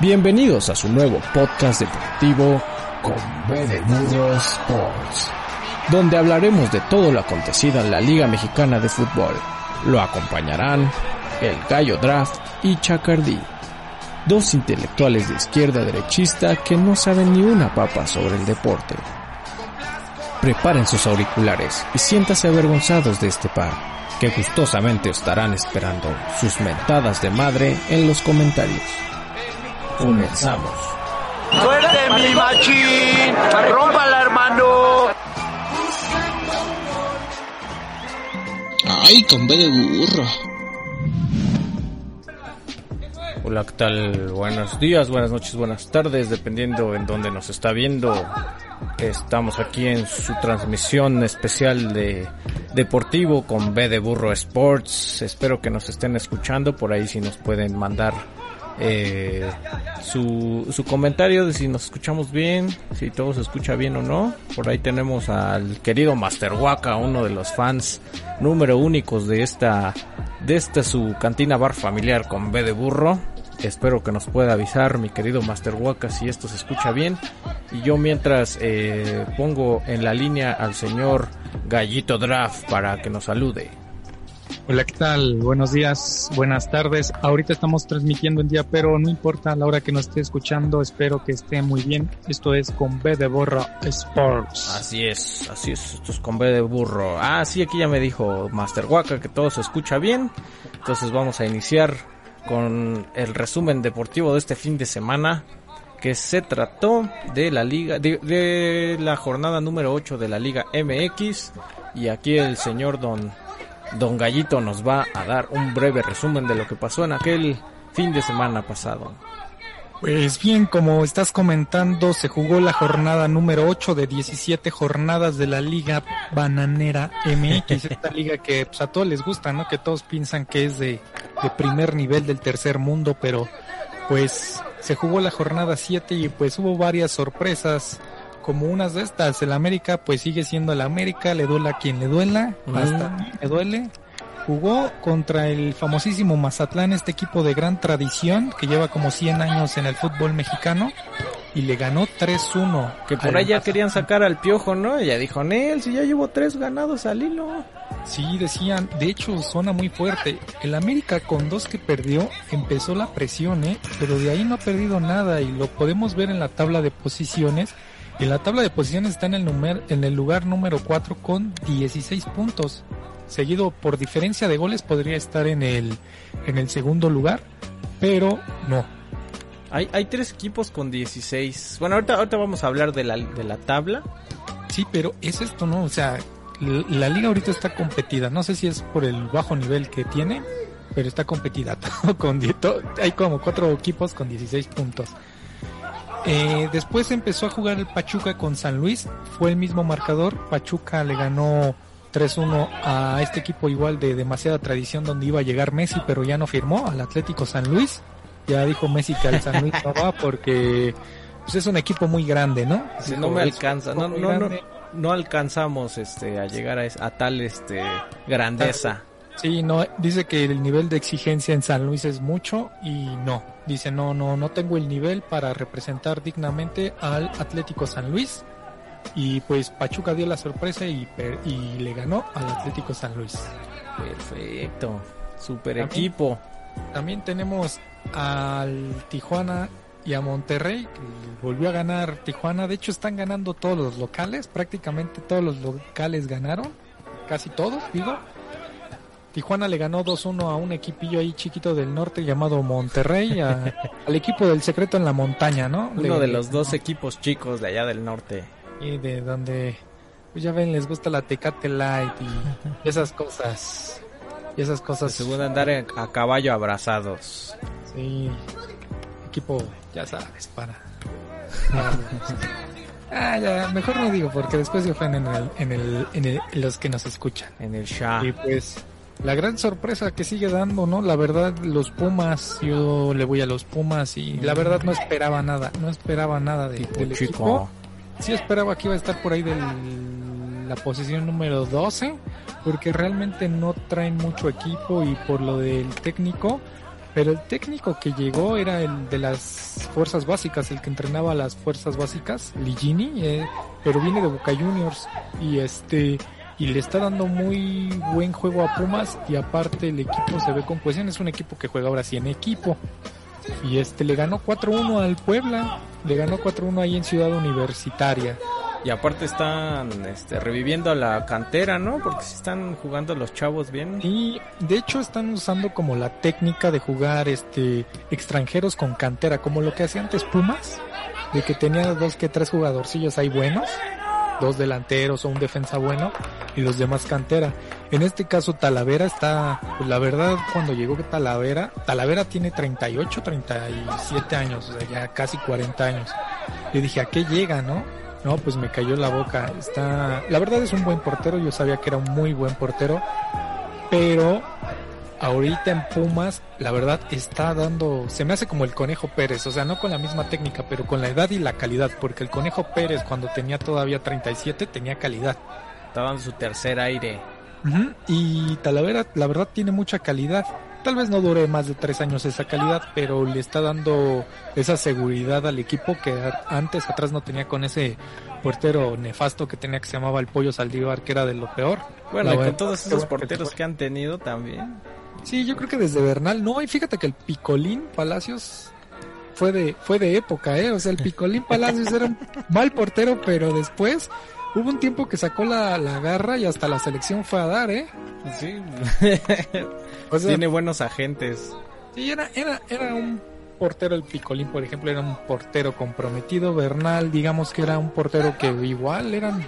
Bienvenidos a su nuevo podcast deportivo con Sports, donde hablaremos de todo lo acontecido en la Liga Mexicana de Fútbol. Lo acompañarán el Gallo Draft y Chacardí, dos intelectuales de izquierda derechista que no saben ni una papa sobre el deporte. Preparen sus auriculares y siéntase avergonzados de este par, que gustosamente estarán esperando sus mentadas de madre en los comentarios. Comenzamos. ¡Suerte mi machín! ¡Rómpala, hermano! Ay, con B de burro. Hola, ¿qué tal? Buenos días, buenas noches, buenas tardes, dependiendo en dónde nos está viendo. Estamos aquí en su transmisión especial de Deportivo con B de Burro Sports. Espero que nos estén escuchando, por ahí si nos pueden mandar eh, su, su comentario de si nos escuchamos bien, si todo se escucha bien o no. Por ahí tenemos al querido Master Waka, uno de los fans número únicos de esta, de esta su cantina bar familiar con B de burro. Espero que nos pueda avisar mi querido Master Waka si esto se escucha bien. Y yo mientras eh, pongo en la línea al señor Gallito Draft para que nos salude. Hola, ¿qué tal? Buenos días, buenas tardes. Ahorita estamos transmitiendo en día, pero no importa la hora que nos esté escuchando, espero que esté muy bien. Esto es con B de Burro Sports. Así es, así es, esto es con B de burro. Ah, sí, aquí ya me dijo Master Waka que todo se escucha bien. Entonces vamos a iniciar con el resumen deportivo de este fin de semana que se trató de la liga de, de la jornada número 8 de la Liga MX y aquí el señor Don Don Gallito nos va a dar un breve resumen de lo que pasó en aquel fin de semana pasado. Pues bien, como estás comentando, se jugó la jornada número 8 de 17 jornadas de la Liga Bananera MX, esta liga que pues, a todos les gusta, ¿no? Que todos piensan que es de, de primer nivel del tercer mundo, pero pues se jugó la jornada 7 y pues hubo varias sorpresas como unas de estas. El América pues sigue siendo el América, le duela a quien le duela, hasta le duele. Jugó contra el famosísimo Mazatlán, este equipo de gran tradición que lleva como 100 años en el fútbol mexicano y le ganó 3-1. Que por allá querían sacar al piojo, ¿no? Ella dijo, Nel, si ya llevo tres ganados al hilo. Sí, decían, de hecho suena muy fuerte. El América con dos que perdió empezó la presión, ¿eh? Pero de ahí no ha perdido nada y lo podemos ver en la tabla de posiciones. En la tabla de posiciones está en el, numer, en el lugar número 4 con 16 puntos. Seguido por diferencia de goles podría estar en el, en el segundo lugar, pero no. Hay, hay tres equipos con 16. Bueno, ahorita, ahorita vamos a hablar de la, de la tabla. Sí, pero es esto, ¿no? O sea, la, liga ahorita está competida. No sé si es por el bajo nivel que tiene, pero está competida. Todo con, todo, hay como cuatro equipos con 16 puntos. Eh, después empezó a jugar el Pachuca con San Luis, fue el mismo marcador, Pachuca le ganó 3-1 a este equipo igual de demasiada tradición donde iba a llegar Messi, pero ya no firmó al Atlético San Luis. Ya dijo Messi que al San Luis no va porque pues es un equipo muy grande, ¿no? Si no me alcanza, no, no, no, no, alcanzamos este a llegar a, a tal este grandeza. Sí, no, dice que el nivel de exigencia en San Luis es mucho y no, dice no, no, no tengo el nivel para representar dignamente al Atlético San Luis y pues Pachuca dio la sorpresa y, y le ganó al Atlético San Luis. Perfecto, super también, equipo. También tenemos al Tijuana y a Monterrey, que volvió a ganar Tijuana, de hecho están ganando todos los locales, prácticamente todos los locales ganaron, casi todos, digo. Tijuana le ganó 2-1 a un equipillo ahí chiquito del norte llamado Monterrey, a, al equipo del secreto en la montaña, ¿no? Uno le, de los dos equipos chicos de allá del norte. Y de donde, pues ya ven, les gusta la Tecate Light y esas cosas. Y esas cosas. Se pueden andar a caballo abrazados. Sí. Equipo, ya sabes, para. Ah, ya, mejor no digo porque después se ofenden en, el, en, el, en, el, en los que nos escuchan. En el Shah. Y pues la gran sorpresa que sigue dando, ¿no? La verdad, los Pumas, yo le voy a los Pumas y la verdad no esperaba nada, no esperaba nada de, del chico. equipo. Sí esperaba que iba a estar por ahí de la posición número 12, porque realmente no traen mucho equipo y por lo del técnico, pero el técnico que llegó era el de las fuerzas básicas, el que entrenaba las fuerzas básicas, Ligini, eh, pero viene de Boca Juniors y este y le está dando muy buen juego a Pumas y aparte el equipo se ve con cohesión, es un equipo que juega ahora sí en equipo. Y este le ganó 4-1 al Puebla, le ganó 4-1 ahí en Ciudad Universitaria. Y aparte están este, reviviendo a la cantera, ¿no? Porque si están jugando los chavos bien. Y de hecho están usando como la técnica de jugar este extranjeros con cantera, como lo que hacía antes Pumas, de que tenía dos que tres jugadorcillos ahí buenos dos delanteros o un defensa bueno y los demás cantera. En este caso Talavera está, pues la verdad cuando llegó Talavera, Talavera tiene 38, 37 años, o sea, ya casi 40 años. Le dije, ¿a qué llega, no? No, pues me cayó la boca. Está, la verdad es un buen portero, yo sabía que era un muy buen portero, pero ahorita en Pumas, la verdad está dando, se me hace como el Conejo Pérez, o sea, no con la misma técnica, pero con la edad y la calidad, porque el Conejo Pérez cuando tenía todavía 37 tenía calidad. Estaba en su tercer aire. Y Talavera, la verdad, tiene mucha calidad. Tal vez no dure más de tres años esa calidad, pero le está dando esa seguridad al equipo que antes atrás no tenía con ese portero nefasto que tenía que se llamaba el Pollo Saldívar, que era de lo peor. Bueno, y con todos esos porteros que han tenido también. Sí, yo creo que desde Bernal, no, y fíjate que el Picolín Palacios fue de, fue de época, eh, o sea, el Picolín Palacios era un mal portero, pero después hubo un tiempo que sacó la, la garra y hasta la selección fue a dar, eh. Sí. Tiene buenos agentes. Sí, era, era, era un portero el Picolín, por ejemplo, era un portero comprometido. Bernal, digamos que era un portero que igual eran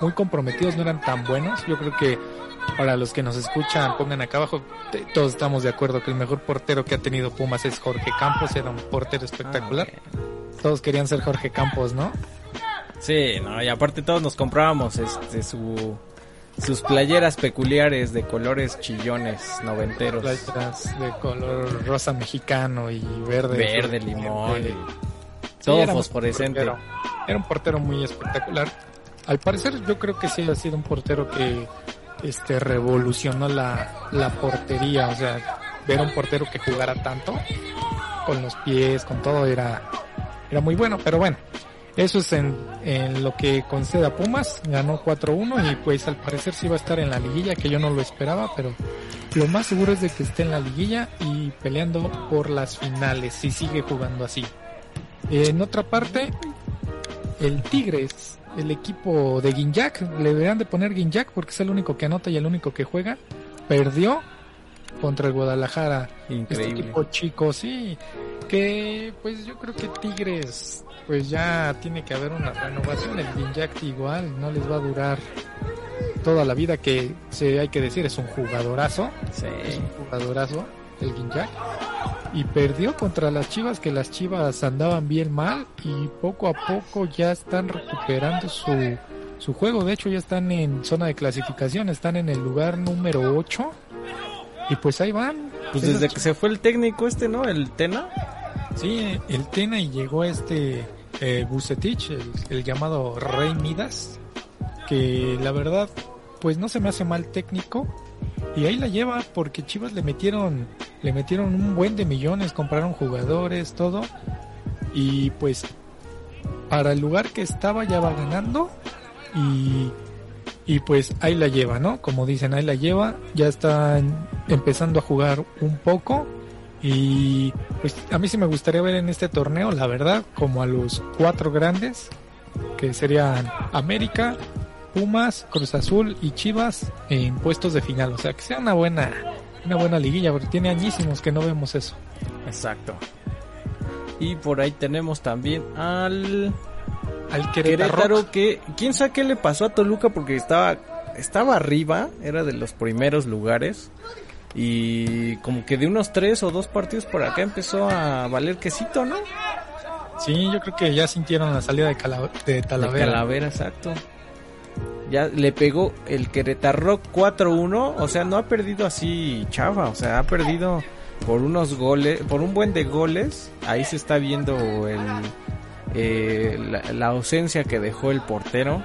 muy comprometidos, no eran tan buenos. Yo creo que para los que nos escuchan, pongan acá abajo, todos estamos de acuerdo que el mejor portero que ha tenido Pumas es Jorge Campos, era un portero espectacular. Ah, todos querían ser Jorge Campos, ¿no? Sí, no, y aparte todos nos comprábamos este su sus playeras peculiares de colores chillones noventeros. Playeras de color rosa mexicano y verde. Verde, limón. todo fosforescente. Era un portero muy espectacular. Al parecer yo creo que sí ha sido un portero que este revolucionó la, la portería, o sea, ver a un portero que jugara tanto con los pies, con todo era era muy bueno, pero bueno, eso es en, en lo que concede a Pumas, ganó 4-1 y pues al parecer sí va a estar en la liguilla, que yo no lo esperaba, pero lo más seguro es de que esté en la liguilla y peleando por las finales, si sigue jugando así. En otra parte, el Tigres el equipo de Ginjak, le deberán de poner Ginjak porque es el único que anota y el único que juega, perdió contra el Guadalajara. Este Increíble. Este equipo chico, sí, que pues yo creo que Tigres pues ya tiene que haber una renovación, el Ginjak igual no les va a durar toda la vida que se hay que decir es un jugadorazo, sí. es un jugadorazo el Ginjak y perdió contra las Chivas que las Chivas andaban bien mal y poco a poco ya están recuperando su, su juego. De hecho ya están en zona de clasificación, están en el lugar número 8 y pues ahí van. Pues desde que se fue el técnico este, ¿no? El Tena. Sí, el Tena y llegó este eh, Bucetich, el, el llamado Rey Midas, que la verdad pues no se me hace mal técnico y ahí la lleva porque Chivas le metieron le metieron un buen de millones, compraron jugadores, todo. Y pues para el lugar que estaba ya va ganando y y pues ahí la lleva, ¿no? Como dicen, ahí la lleva, ya está empezando a jugar un poco y pues a mí sí me gustaría ver en este torneo, la verdad, como a los cuatro grandes, que serían América, Pumas, Cruz Azul y Chivas en puestos de final. O sea, que sea una buena, una buena liguilla, porque tiene añísimos que no vemos eso. Exacto. Y por ahí tenemos también al al Querétaro, Querétaro que quién sabe qué le pasó a Toluca porque estaba estaba arriba, era de los primeros lugares y como que de unos tres o dos partidos por acá empezó a valer quesito, ¿no? Sí, yo creo que ya sintieron la salida de, Cala de Talavera. De Talavera, exacto ya le pegó el Querétaro 4-1, o sea, no ha perdido así chava, o sea, ha perdido por unos goles, por un buen de goles, ahí se está viendo el, eh, la, ausencia que dejó el portero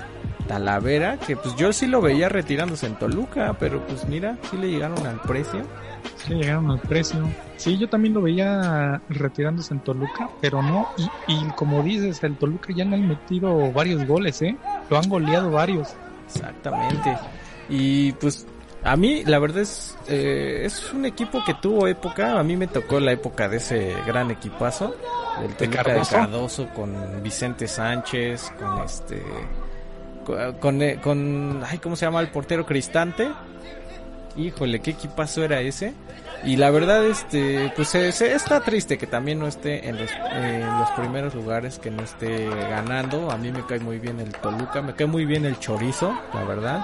Talavera, que pues yo sí lo veía retirándose en Toluca, pero pues mira, sí le llegaron al precio. Sí, llegaron al precio. Sí, yo también lo veía retirándose en Toluca, pero no. Y, y como dices, el Toluca ya le han metido varios goles, ¿eh? Lo han goleado varios. Exactamente. Y pues a mí, la verdad es, eh, es un equipo que tuvo época. A mí me tocó la época de ese gran equipazo. Del ¿De Toluca de Cardoso con Vicente Sánchez, con este. Con, con, eh, con- ay, ¿cómo se llama el portero Cristante? Híjole, qué equipazo era ese. Y la verdad, este, pues se, se- está triste que también no esté en los, en los primeros lugares, que no esté ganando. A mí me cae muy bien el Toluca, me cae muy bien el chorizo, la verdad.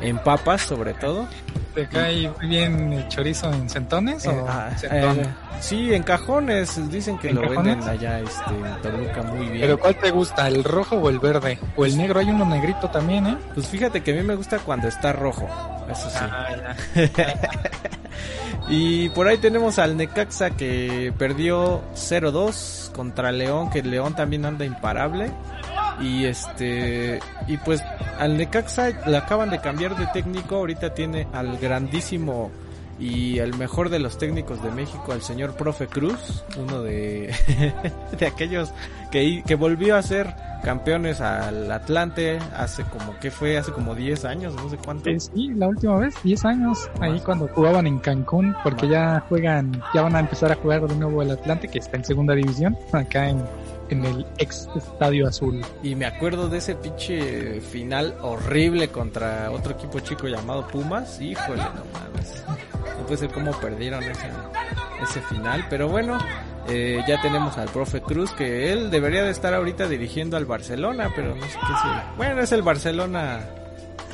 En papas, sobre todo. ¿Te cae muy bien el chorizo en centones Eh, o ah, centones? eh, sí, en cajones, dicen que ¿En lo cajones? venden allá este, en Toluca muy bien. ¿Pero cuál te gusta, el rojo o el verde? O el negro, hay uno negrito también, ¿eh? Pues fíjate que a mí me gusta cuando está rojo, eso sí. Ah, Y por ahí tenemos al Necaxa que perdió 0-2 contra León, que León también anda imparable. Y este y pues al Necaxa le acaban de cambiar de técnico, ahorita tiene al grandísimo y el mejor de los técnicos de México, al señor Profe Cruz, uno de, de aquellos que, que volvió a ser campeones al Atlante hace como que fue hace como 10 años, no sé cuánto. Eh, sí, la última vez, 10 años, ahí cuando jugaban en Cancún, porque ya juegan, ya van a empezar a jugar de nuevo el Atlante, que está en segunda división, acá en, en el ex Estadio Azul. Y me acuerdo de ese pinche final horrible contra otro equipo chico llamado Pumas. Híjole, no mames. No puede ser cómo perdieron ese, ese final. Pero bueno, eh, ya tenemos al profe Cruz, que él debería de estar ahorita dirigiendo al Barcelona, pero no sé qué es. Bueno, es el Barcelona.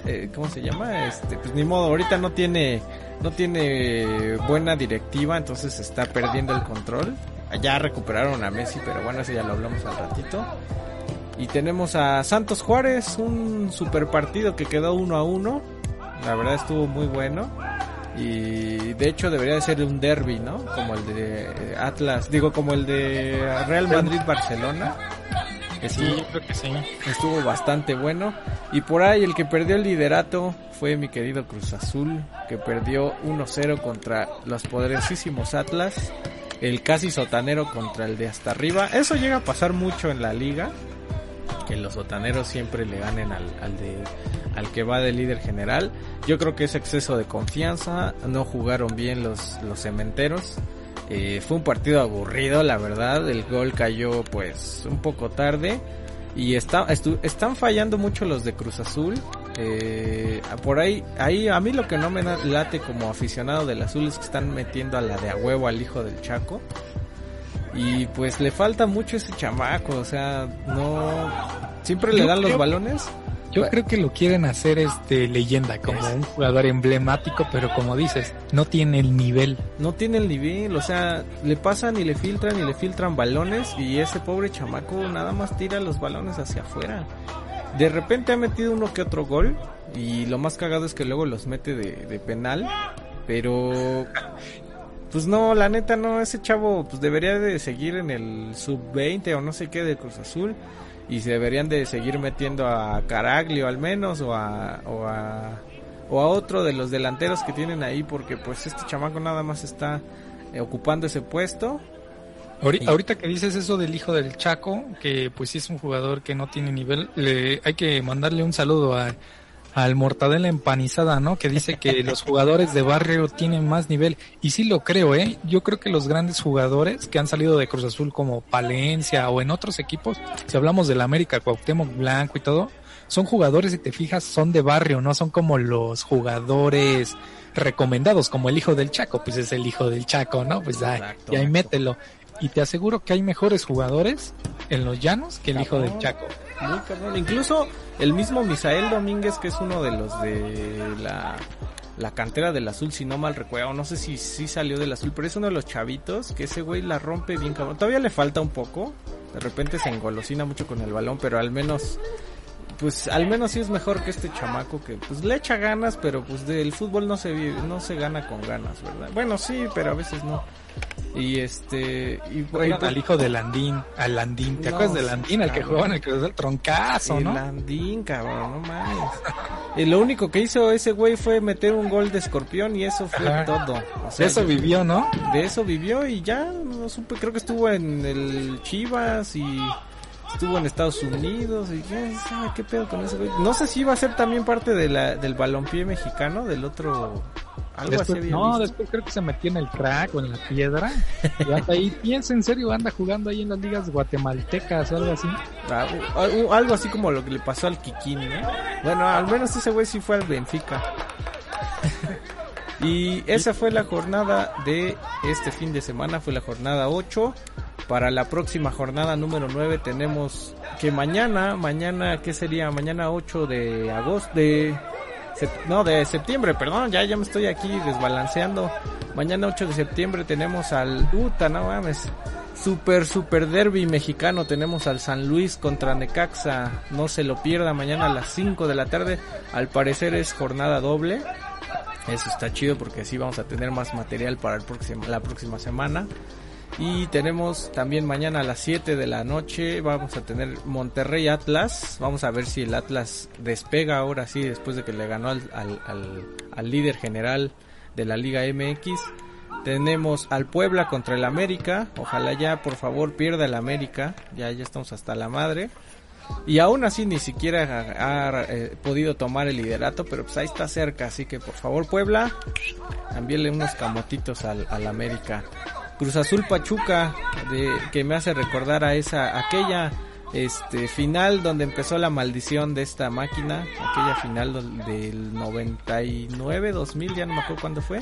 eh, ¿Cómo se llama? Este, pues ni modo, ahorita no tiene, no tiene buena directiva, entonces está perdiendo el control. Ya recuperaron a Messi, pero bueno, eso ya lo hablamos al ratito. Y tenemos a Santos Juárez, un super partido que quedó uno a uno. La verdad estuvo muy bueno. Y de hecho debería de ser un derby, ¿no? Como el de Atlas, digo como el de Real Madrid-Barcelona. Sí, yo creo que sí. estuvo bastante bueno. Y por ahí el que perdió el liderato fue mi querido Cruz Azul, que perdió 1-0 contra los poderosísimos Atlas. El casi sotanero contra el de hasta arriba. Eso llega a pasar mucho en la liga. Que los sotaneros siempre le ganen al, al de, al que va de líder general. Yo creo que es exceso de confianza. No jugaron bien los, los cementeros. Eh, fue un partido aburrido, la verdad. El gol cayó pues un poco tarde. Y está, están fallando mucho los de Cruz Azul. Eh, por ahí, ahí a mí lo que no me late como aficionado del azul es que están metiendo a la de a huevo al hijo del Chaco. Y pues le falta mucho ese chamaco, o sea, no... Siempre le dan los balones. Yo Bueno. creo que lo quieren hacer este leyenda, como un jugador emblemático, pero como dices, no tiene el nivel. no tiene el nivel, o sea, le pasan y le filtran y le filtran balones y ese pobre chamaco nada más tira los balones hacia afuera. De repente ha metido uno que otro gol y lo más cagado es que luego los mete de, penal, pero pues no, la neta no, ese chavo pues debería de seguir en el sub 20 o no sé qué de Cruz Azul y se deberían de seguir metiendo a Caraglio al menos o a, o a o a otro de los delanteros que tienen ahí porque pues este chamaco nada más está eh, ocupando ese puesto Ahorita que dices eso del hijo del Chaco, que pues sí es un jugador que no tiene nivel, le, hay que mandarle un saludo a, al Mortadela Empanizada, ¿no? Que dice que los jugadores de barrio tienen más nivel. Y sí lo creo, ¿eh? Yo creo que los grandes jugadores que han salido de Cruz Azul como Palencia o en otros equipos, si hablamos del América, Cuauhtémoc Blanco y todo, son jugadores, si te fijas, son de barrio, no son como los jugadores recomendados, como el hijo del Chaco, pues es el hijo del Chaco, ¿no? Pues y ahí mételo. Y te aseguro que hay mejores jugadores en los llanos que el hijo del. Chaco. Muy cabrón. Incluso el mismo Misael Domínguez, que es uno de los de la, la cantera del azul, si no mal recuerdo, no sé si sí salió del azul, pero es uno de los chavitos que ese güey la rompe bien cabrón. Todavía le falta un poco, de repente se engolosina mucho con el balón, pero al menos, pues al menos sí es mejor que este chamaco que pues le echa ganas, pero pues del fútbol no se, vive- no se gana con ganas, ¿verdad? Bueno, sí, pero a veces no. Y este. Y, Oigan, al hijo de Landín, al Landín, ¿te No, acuerdas de Landín? Al que jugaba en el Cruz del Troncazo, el ¿no? Landín, cabrón, no mames. Y lo único que hizo ese güey fue meter un gol de escorpión y eso fue Ajá. todo. O De eso vivió, ¿no? de eso vivió y ya no supe, creo que estuvo en el Chivas y estuvo en Estados Unidos y sabe qué pedo con ese güey. No sé si iba a ser también parte de la, del balompié mexicano, del otro algo así Después, no, visto. después creo que se metió en el crack o en la piedra. Y hasta ahí, piensa en serio, anda jugando ahí en las ligas guatemaltecas o algo así. Ah, algo así como lo que le pasó al Kikín, ¿no? Bueno, al menos ese güey sí fue al Benfica. y esa fue la jornada de este fin de semana, fue la jornada 8. Para la próxima jornada número 9 tenemos que mañana, mañana, ¿qué sería? Mañana 8 de agosto, de... No, de septiembre, perdón, ya, ya me estoy aquí desbalanceando. Mañana 8 de septiembre tenemos al... Uta, no mames. Super, super derby mexicano. Tenemos al San Luis contra Necaxa. No se lo pierda mañana a las 5 de la tarde. Al parecer es jornada doble. Eso está chido porque así vamos a tener más material para el próximo, la próxima semana. Y tenemos también mañana a las 7 de la noche vamos a tener Monterrey Atlas. Vamos a ver si el Atlas despega ahora sí después de que le ganó al, al, al- líder general de la Liga MX. Tenemos al Puebla contra el América. Ojalá ya por favor pierda el América. Ya, ya estamos hasta la madre. Y aún así ni siquiera ha, ha, eh, podido tomar el liderato, pero pues ahí está cerca. Así que por favor Puebla, envíele unos camotitos al, al América. Cruz Azul Pachuca, de, que me hace recordar a esa, aquella este final donde empezó la maldición de esta máquina, aquella final del 99, 2000, ya no me acuerdo cuándo fue,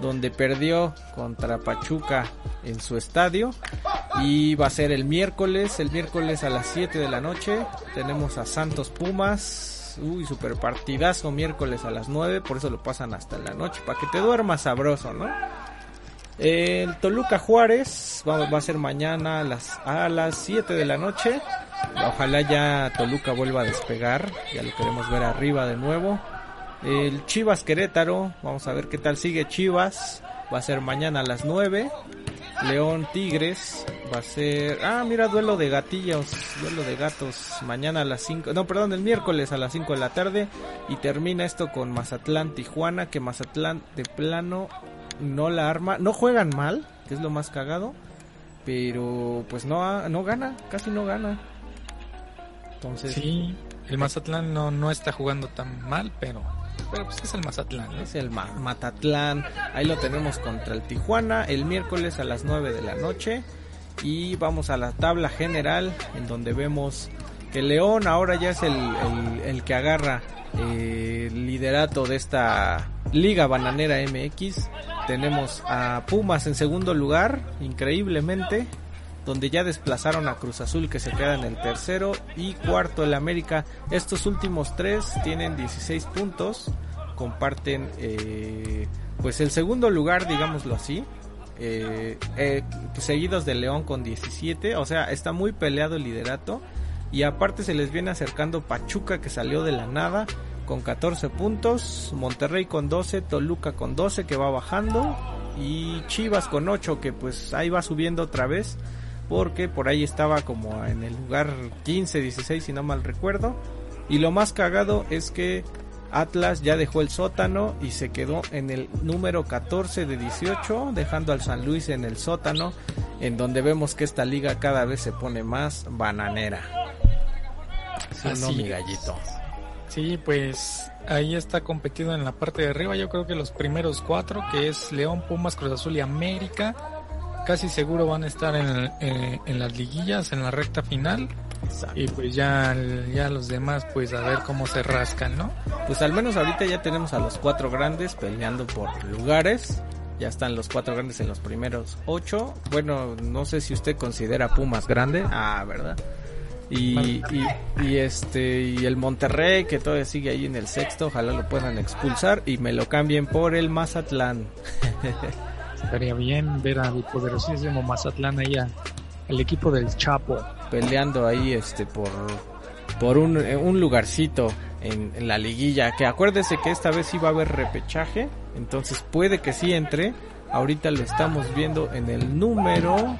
donde perdió contra Pachuca en su estadio. Y va a ser el miércoles, el miércoles a las 7 de la noche, tenemos a Santos Pumas, uy, super partidazo miércoles a las 9, por eso lo pasan hasta la noche, para que te duermas sabroso, ¿no? El Toluca Juárez va, a ser mañana a las, a las 7 de la noche. Ojalá ya Toluca vuelva a despegar. Ya lo queremos ver arriba de nuevo. El Chivas Querétaro. Vamos a ver qué tal sigue Chivas. Va a ser mañana a las 9. León Tigres. Va a ser... Ah, mira, duelo de gatillos. Duelo de gatos. Mañana a las 5. No, perdón, el miércoles a las 5 de la tarde. Y termina esto con Mazatlán Tijuana. Que Mazatlán de plano no la arma, no juegan mal, que es lo más cagado, pero pues no ha- no gana, casi no gana. Entonces, Sí, el Mazatlán no, no está jugando tan mal, pero, pero pues es el Mazatlán, es el Ma- Matatlán, ahí lo tenemos contra el Tijuana el miércoles a las 9 de la noche y vamos a la tabla general en donde vemos que León ahora ya es el, el- el que agarra eh, el liderato de esta Liga Bananera MX. Tenemos a Pumas en segundo lugar, increíblemente, donde ya desplazaron a Cruz Azul que se queda en el tercero y cuarto el América. Estos últimos tres tienen 16 puntos, comparten eh, pues el segundo lugar, digámoslo así. eh, eh, seguidos de León con 17, o sea, está muy peleado el liderato. Y aparte se les viene acercando Pachuca que salió de la nada con 14 puntos, Monterrey con 12, Toluca con 12 que va bajando y Chivas con 8 que pues ahí va subiendo otra vez porque por ahí estaba como en el lugar 15, 16 si no mal recuerdo. Y lo más cagado es que Atlas ya dejó el sótano y se quedó en el número 14 de 18, dejando al San Luis en el sótano, en donde vemos que esta liga cada vez se pone más bananera. ¿Sí o no, Así mi es. Sí, pues ahí está competido en la parte de arriba. Yo creo que los primeros cuatro, que es León, Pumas, Cruz Azul y América, casi seguro van a estar en, en- en las liguillas, en la recta final. Exacto. Y pues ya, ya los demás, pues a ver cómo se rascan, ¿no? Pues al menos ahorita ya tenemos a los cuatro grandes peleando por lugares. Ya están los cuatro grandes en los primeros ocho. Bueno, no sé si usted considera Pumas grande. Ah, ¿verdad? Y, y, y este y el Monterrey que todavía sigue ahí en el sexto, ojalá lo puedan expulsar y me lo cambien por el Mazatlán. Estaría bien ver al poderosísimo Mazatlán ahí al equipo del Chapo. peleando ahí este por por un, eh, un lugarcito en, en la liguilla que acuérdese que esta vez sí va a haber repechaje entonces puede que sí entre Ahorita lo estamos viendo en el número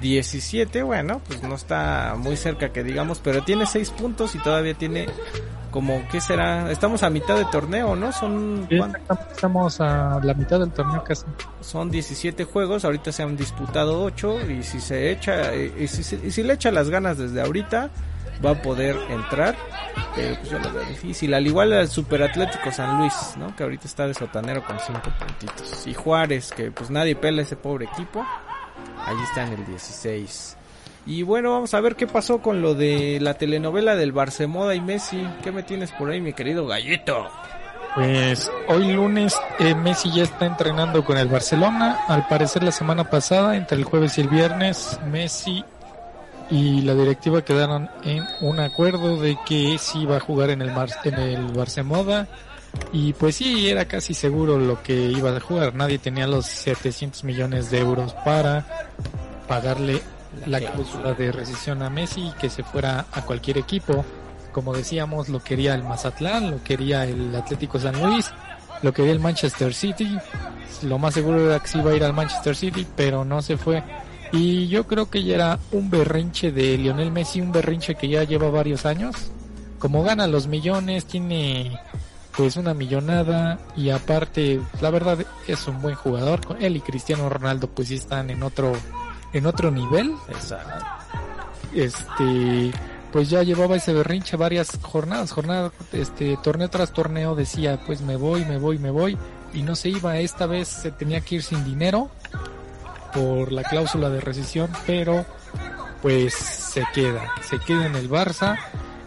17. Bueno, pues no está muy cerca que digamos, pero tiene 6 puntos y todavía tiene como, ¿qué será? Estamos a mitad de torneo, ¿no? Son... estamos a la mitad del torneo casi. Son 17 juegos, ahorita se han disputado 8 y si se echa, y si, y si le echa las ganas desde ahorita, va a poder entrar. Pero pues yo lo veo difícil. Al igual al Super Atlético San Luis, ¿no? Que ahorita está de sotanero con 5 puntitos. Y Juárez, que pues nadie pela ese pobre equipo. Allí está en el 16. Y bueno, vamos a ver qué pasó con lo de la telenovela del Barcemoda y Messi. ¿Qué me tienes por ahí, mi querido gallito? Pues hoy lunes eh, Messi ya está entrenando con el Barcelona. Al parecer la semana pasada, entre el jueves y el viernes, Messi y la directiva quedaron en un acuerdo de que sí iba a jugar en el, Mar en el Barcemoda. Y pues sí, era casi seguro lo que iba a jugar. Nadie tenía los 700 millones de euros para pagarle la cláusula de rescisión a Messi y que se fuera a cualquier equipo. Como decíamos, lo quería el Mazatlán, lo quería el Atlético San Luis, lo quería el Manchester City. Lo más seguro era que sí iba a ir al Manchester City, pero no se fue. Y yo creo que ya era un berrinche de Lionel Messi, un berrinche que ya lleva varios años. Como gana los millones, tiene pues una millonada y aparte, la verdad es un buen jugador. Él y Cristiano Ronaldo pues sí están en otro en otro nivel. Exacto. Este, pues ya llevaba ese berrinche varias jornadas, jornada, este, torneo tras torneo decía, pues me voy, me voy, me voy, y no se iba, esta vez se tenía que ir sin dinero por la cláusula de rescisión, pero pues se queda, se queda en el Barça,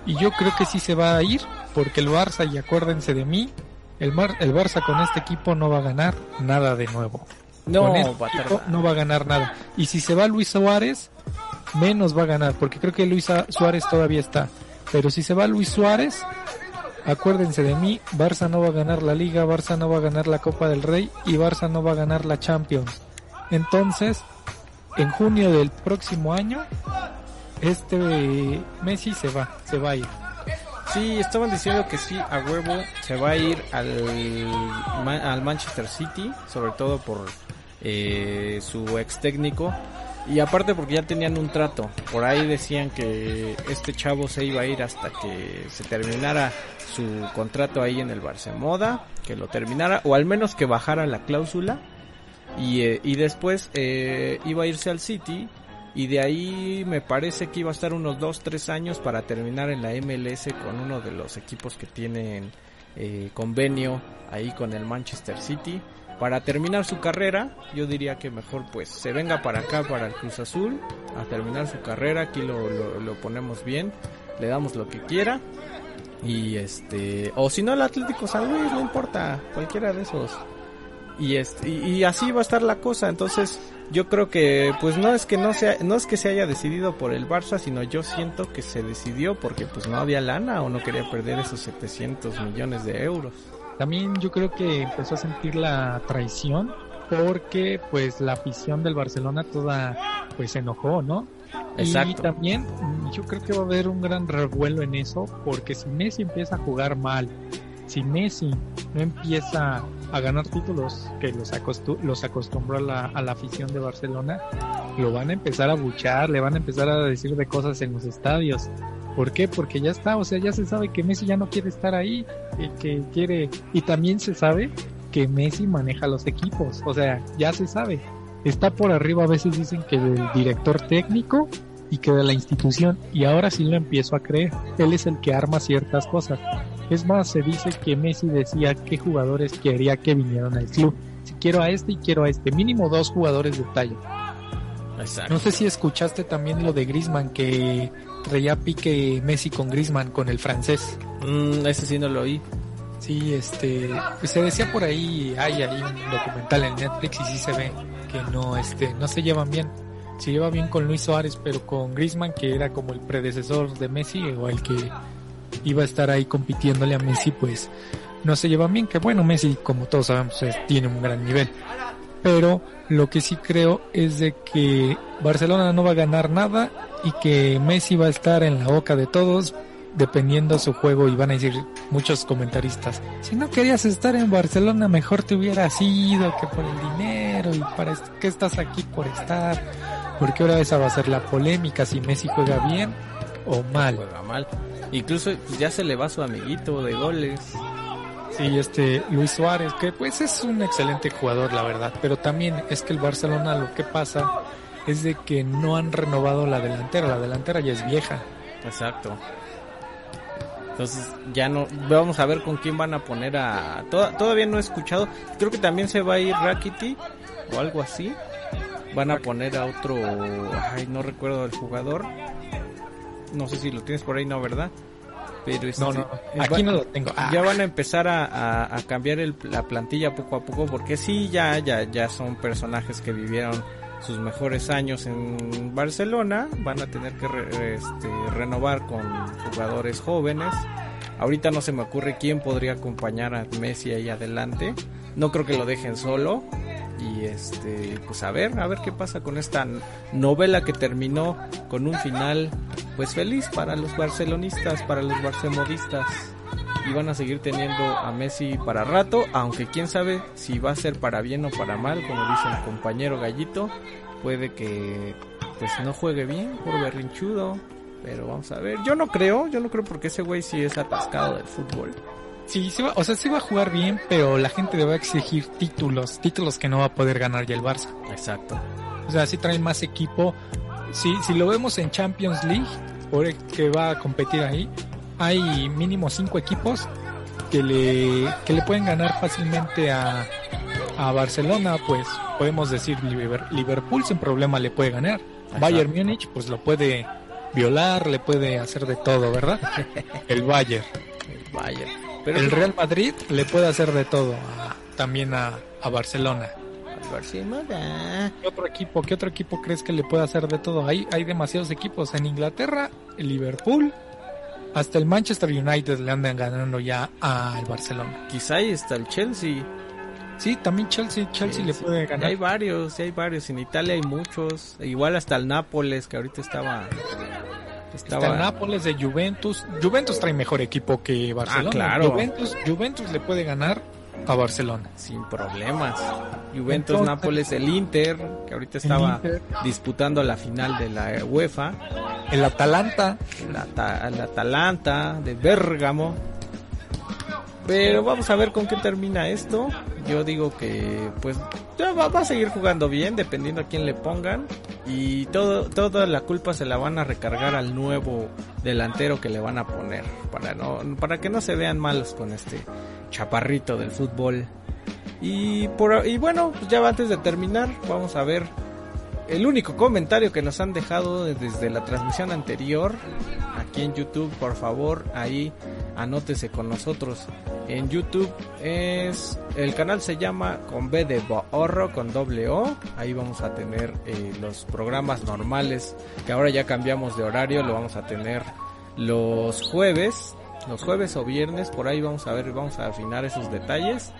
y yo creo que sí se va a ir, porque el Barça, y acuérdense de mí, el, Mar, el Barça con este equipo no va a ganar nada de nuevo. No, este va no va a ganar nada. Y si se va Luis Suárez, menos va a ganar, porque creo que Luis Suárez todavía está. Pero si se va Luis Suárez, acuérdense de mí, Barça no va a ganar la Liga, Barça no va a ganar la Copa del Rey y Barça no va a ganar la Champions. Entonces, en junio del próximo año, este Messi se va, se va a ir. Sí, estaban diciendo que sí, a huevo se va a ir al, al Manchester City, sobre todo por eh, su ex técnico. Y aparte porque ya tenían un trato. Por ahí decían que este chavo se iba a ir hasta que se terminara su contrato ahí en el Barcemoda, que lo terminara, o al menos que bajara la cláusula. Y, eh, y después eh, iba a irse al City y de ahí me parece que iba a estar unos 2-3 años para terminar en la MLS con uno de los equipos que tienen eh, convenio ahí con el Manchester City. Para terminar su carrera, yo diría que mejor pues se venga para acá, para el Cruz Azul, a terminar su carrera, aquí lo, lo, lo ponemos bien, le damos lo que quiera. Y este, o si no el Atlético San Luis, no importa, cualquiera de esos. Y, este, y, y así va a estar la cosa, entonces yo creo que pues no es que no sea no es que se haya decidido por el Barça sino yo siento que se decidió porque pues no había lana o no quería perder esos 700 millones de euros también yo creo que empezó a sentir la traición porque pues la afición del Barcelona toda pues se enojó no Exacto. y también yo creo que va a haber un gran revuelo en eso porque si Messi empieza a jugar mal si Messi no empieza a ganar títulos que los, acostu los acostumbró a la, a la, afición de Barcelona, lo van a empezar a buchar, le van a empezar a decir de cosas en los estadios. ¿Por qué? Porque ya está, o sea, ya se sabe que Messi ya no quiere estar ahí, y que quiere, y también se sabe que Messi maneja los equipos, o sea, ya se sabe. Está por arriba, a veces dicen que del director técnico y que de la institución, y ahora sí lo empiezo a creer. Él es el que arma ciertas cosas. Es más, se dice que Messi decía qué jugadores quería que vinieran al club. Si quiero a este y quiero a este, mínimo dos jugadores de talla. Exacto. No sé si escuchaste también lo de Grisman que traía pique Messi con Grisman, con el francés. Mm, ese sí no lo oí. Sí, este, pues se decía por ahí, hay ahí un documental en Netflix y sí se ve que no, este, no se llevan bien. Se lleva bien con Luis Suárez, pero con Grisman, que era como el predecesor de Messi o el que iba a estar ahí compitiéndole a Messi, pues no se llevan bien. Que bueno, Messi, como todos sabemos, tiene un gran nivel. Pero lo que sí creo es de que Barcelona no va a ganar nada y que Messi va a estar en la boca de todos dependiendo su juego y van a decir muchos comentaristas, si no querías estar en Barcelona mejor te hubieras ido que por el dinero y para qué estás aquí por estar, porque ahora esa va a ser la polémica si Messi juega bien o mal. Juega mal. Incluso ya se le va su amiguito de goles. Sí, este Luis Suárez, que pues es un excelente jugador, la verdad, pero también es que el Barcelona lo que pasa es de que no han renovado la delantera, la delantera ya es vieja. Exacto. Entonces ya no vamos a ver con quién van a poner a todavía no he escuchado. Creo que también se va a ir Rakiti o algo así. Van a poner a otro, ay, no recuerdo el jugador. No sé si lo tienes por ahí, no, ¿verdad? Pero este, no, no, aquí no lo tengo. Ya ah. van a empezar a, a, cambiar el, la plantilla poco a poco porque sí, ya, ya, ya son personajes que vivieron sus mejores años en Barcelona, van a tener que este, renovar con jugadores jóvenes. Ahorita no se me ocurre quién podría acompañar a Messi ahí adelante. No creo que lo dejen solo. Y este, pues a ver, a ver qué pasa con esta novela que terminó con un final pues feliz para los barcelonistas, para los barcelonistas. Y van a seguir teniendo a Messi para rato, aunque quién sabe si va a ser para bien o para mal, como dice el compañero Gallito. Puede que pues no juegue bien por berrinchudo, pero vamos a ver. Yo no creo, yo no creo porque ese güey sí es atascado del fútbol. Sí, sí va, o sea, sí va a jugar bien, pero la gente debe exigir títulos, títulos que no va a poder ganar ya el Barça. Exacto. O sea, si trae más equipo. Si, si lo vemos en Champions League, por que va a competir ahí, hay mínimo cinco equipos que le, que le pueden ganar fácilmente a, a Barcelona, pues podemos decir Liverpool sin problema le puede ganar. Bayern Múnich, pues lo puede violar, le puede hacer de todo, ¿verdad? El Bayern. El Bayern. Pero el Real Madrid le puede hacer de todo también a, Barcelona. Barcelona. ¿Qué otro equipo? ¿Qué otro equipo crees que le puede hacer de todo? Hay, hay demasiados equipos. En Inglaterra, el Liverpool, hasta el Manchester United le andan ganando ya al Barcelona. Quizá ahí está el Chelsea. Sí, también Chelsea, Chelsea le puede ganar. Hay varios, hay varios. En Italia hay muchos. Igual hasta el Nápoles, que ahorita estaba estaba... Está Nápoles de Juventus. Juventus trae mejor equipo que Barcelona. Ah, claro. Juventus, Juventus le puede ganar a Barcelona. Sin problemas. Juventus, Nápoles, el Inter, que ahorita estaba disputando la final de la UEFA. El Atalanta. El, el Atalanta de Bérgamo. Pero vamos a ver con qué termina esto. Yo digo que pues ya va, a seguir jugando bien dependiendo a quién le pongan y todo toda la culpa se la van a recargar al nuevo delantero que le van a poner para no para que no se vean malos con este chaparrito del fútbol. Y por y bueno, pues ya antes de terminar, vamos a ver el único comentario que nos han dejado desde la transmisión anterior aquí en YouTube, por favor, ahí anótese con nosotros. En YouTube es el canal se llama con B de Borro con doble O. Ahí vamos a tener eh, los programas normales que ahora ya cambiamos de horario, lo vamos a tener los jueves, los jueves o viernes, por ahí vamos a ver, vamos a afinar esos detalles.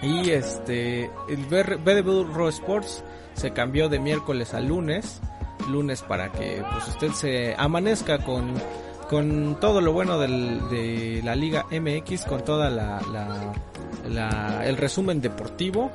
Y este el B de Borro Sports se cambió de miércoles a lunes, lunes para que pues usted se amanezca con con todo lo bueno del, de la Liga MX, con toda la, la, el resumen deportivo.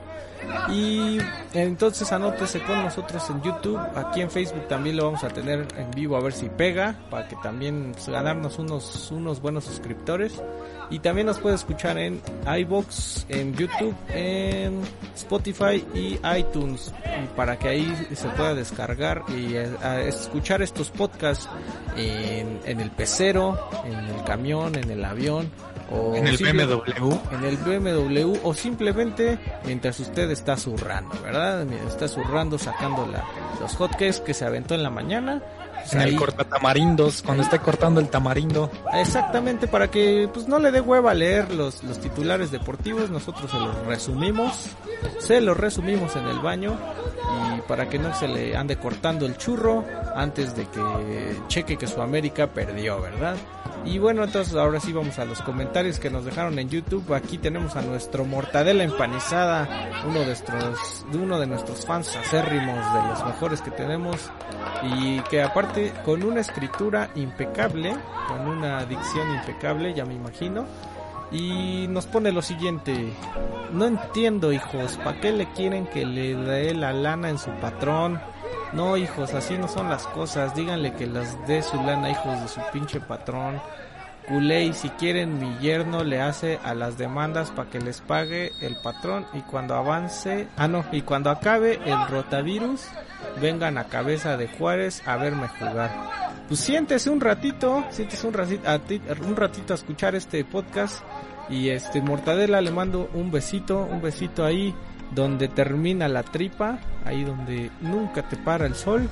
Y entonces anótese con nosotros en YouTube, aquí en Facebook también lo vamos a tener en vivo a ver si pega, para que también ganarnos unos, unos buenos suscriptores. Y también nos puede escuchar en iBox, en YouTube, en Spotify y iTunes. para que ahí se pueda descargar y eh, escuchar estos podcasts en, en el pecero, en el camión, en el avión. O en el BMW. En el BMW o simplemente mientras usted está zurrando, ¿verdad? Está zurrando, sacando la, los hotcakes que se aventó en la mañana en el cortatamarindos, cuando esté cortando el tamarindo. Exactamente, para que pues no le dé hueva leer los, los titulares deportivos, nosotros se los resumimos, se los resumimos en el baño y para que no se le ande cortando el churro, antes de que cheque que su América perdió, ¿verdad? Y bueno, entonces ahora sí vamos a los comentarios que nos dejaron en YouTube. Aquí tenemos a nuestro Mortadela empanizada, uno de nuestros, uno de nuestros fans acérrimos, de los mejores que tenemos. Y que aparte con una escritura impecable, con una dicción impecable, ya me imagino. Y nos pone lo siguiente, no entiendo hijos, ¿para qué le quieren que le dé la lana en su patrón? No, hijos, así no son las cosas. Díganle que las dé su lana, hijos de su pinche patrón. Culey, si quieren, mi yerno le hace a las demandas para que les pague el patrón y cuando avance, ah no, y cuando acabe el rotavirus, vengan a cabeza de Juárez a verme jugar. Pues siéntese un ratito, siéntese un ratito, a un ratito a escuchar este podcast y este Mortadela le mando un besito, un besito ahí donde termina la tripa, ahí donde nunca te para el sol.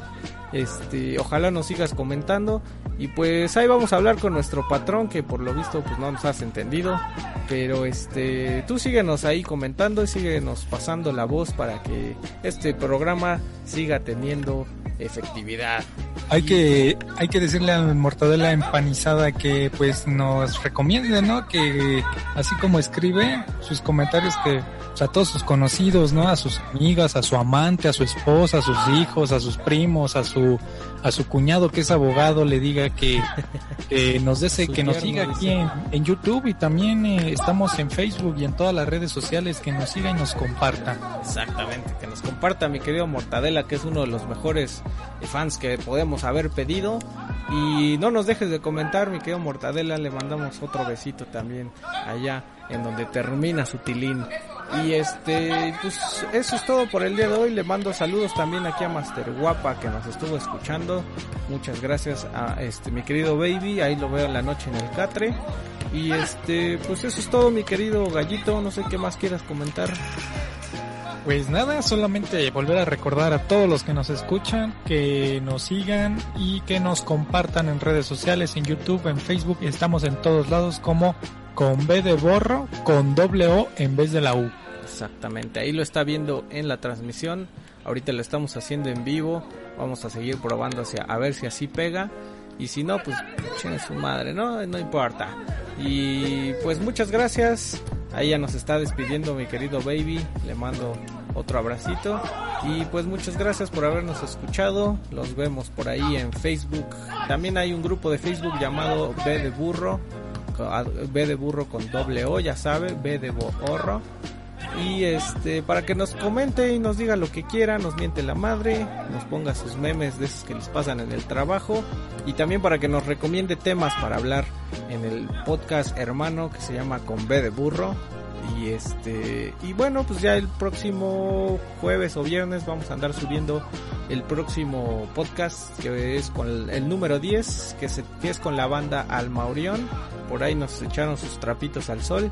Este, ojalá nos sigas comentando y pues ahí vamos a hablar con nuestro patrón que por lo visto pues no nos has entendido, pero este, tú síguenos ahí comentando y síguenos pasando la voz para que este programa siga teniendo efectividad. Hay que, hay que decirle a Mortadela empanizada que pues nos recomiende, ¿no? Que así como escribe sus comentarios que a todos sus conocidos, ¿no? A sus amigas, a su amante, a su esposa, a sus hijos, a sus primos, a su a su cuñado que es abogado le diga que, nos dese, que nos siga aquí en, YouTube y también eh, estamos en Facebook y en todas las redes sociales que nos siga y nos comparta. Exactamente, que nos comparta mi querido Mortadela que es uno de los mejores fans que podemos haber pedido y no nos dejes de comentar mi querido Mortadela, le mandamos otro besito también allá en donde termina su tilín. Y este, pues eso es todo por el día de hoy. Le mando saludos también aquí a Master Guapa que nos estuvo escuchando. Muchas gracias a este mi querido Baby, ahí lo veo en la noche en el Catre. Y este, pues eso es todo mi querido Gallito, no sé qué más quieras comentar. Pues nada, solamente volver a recordar a todos los que nos escuchan que nos sigan y que nos compartan en redes sociales, en YouTube, en Facebook, estamos en todos lados como con B de borro, con doble O en vez de la U. Exactamente, ahí lo está viendo en la transmisión. Ahorita lo estamos haciendo en vivo. Vamos a seguir probando hacia, a ver si así pega. Y si no, pues tiene su madre, ¿no? No importa. Y pues muchas gracias. Ahí ya nos está despidiendo mi querido baby. Le mando otro abracito. Y pues muchas gracias por habernos escuchado. Los vemos por ahí en Facebook. También hay un grupo de Facebook llamado B de Burro. B de Burro con doble O, ya sabe. B de Borro y este para que nos comente y nos diga lo que quiera, nos miente la madre, nos ponga sus memes de esos que les pasan en el trabajo. Y también para que nos recomiende temas para hablar en el podcast hermano que se llama Con B de burro y este y bueno, pues ya el próximo jueves o viernes vamos a andar subiendo el próximo podcast que es con el, número 10, que, que es con la banda Almaurión. Por ahí nos echaron sus trapitos al sol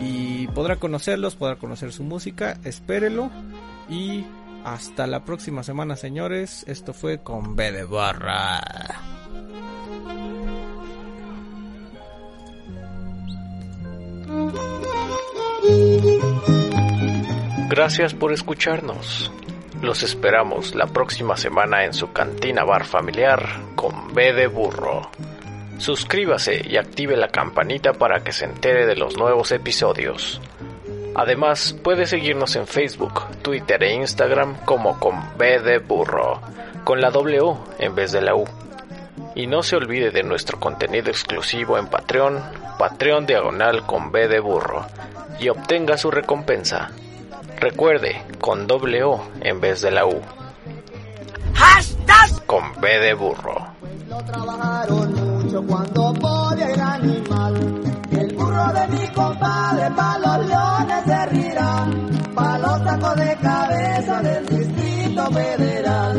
y podrá conocerlos, podrá conocer su música, espérelo y hasta la próxima semana, señores. Esto fue con B de barra. Gracias por escucharnos. Los esperamos la próxima semana en su cantina bar familiar con B de burro. Suscríbase y active la campanita para que se entere de los nuevos episodios. Además, puede seguirnos en Facebook, Twitter e Instagram como con B de burro, con la O en vez de la U. Y no se olvide de nuestro contenido exclusivo en Patreon, Patreon diagonal con B de burro, y obtenga su recompensa. Recuerde, con doble O en vez de la U. ¡Hashtag! Con B de burro. Pues lo trabajaron mucho cuando por el animal. El burro de mi compadre pa' los leones servirá. Pa' los tacos de cabeza del distrito federal.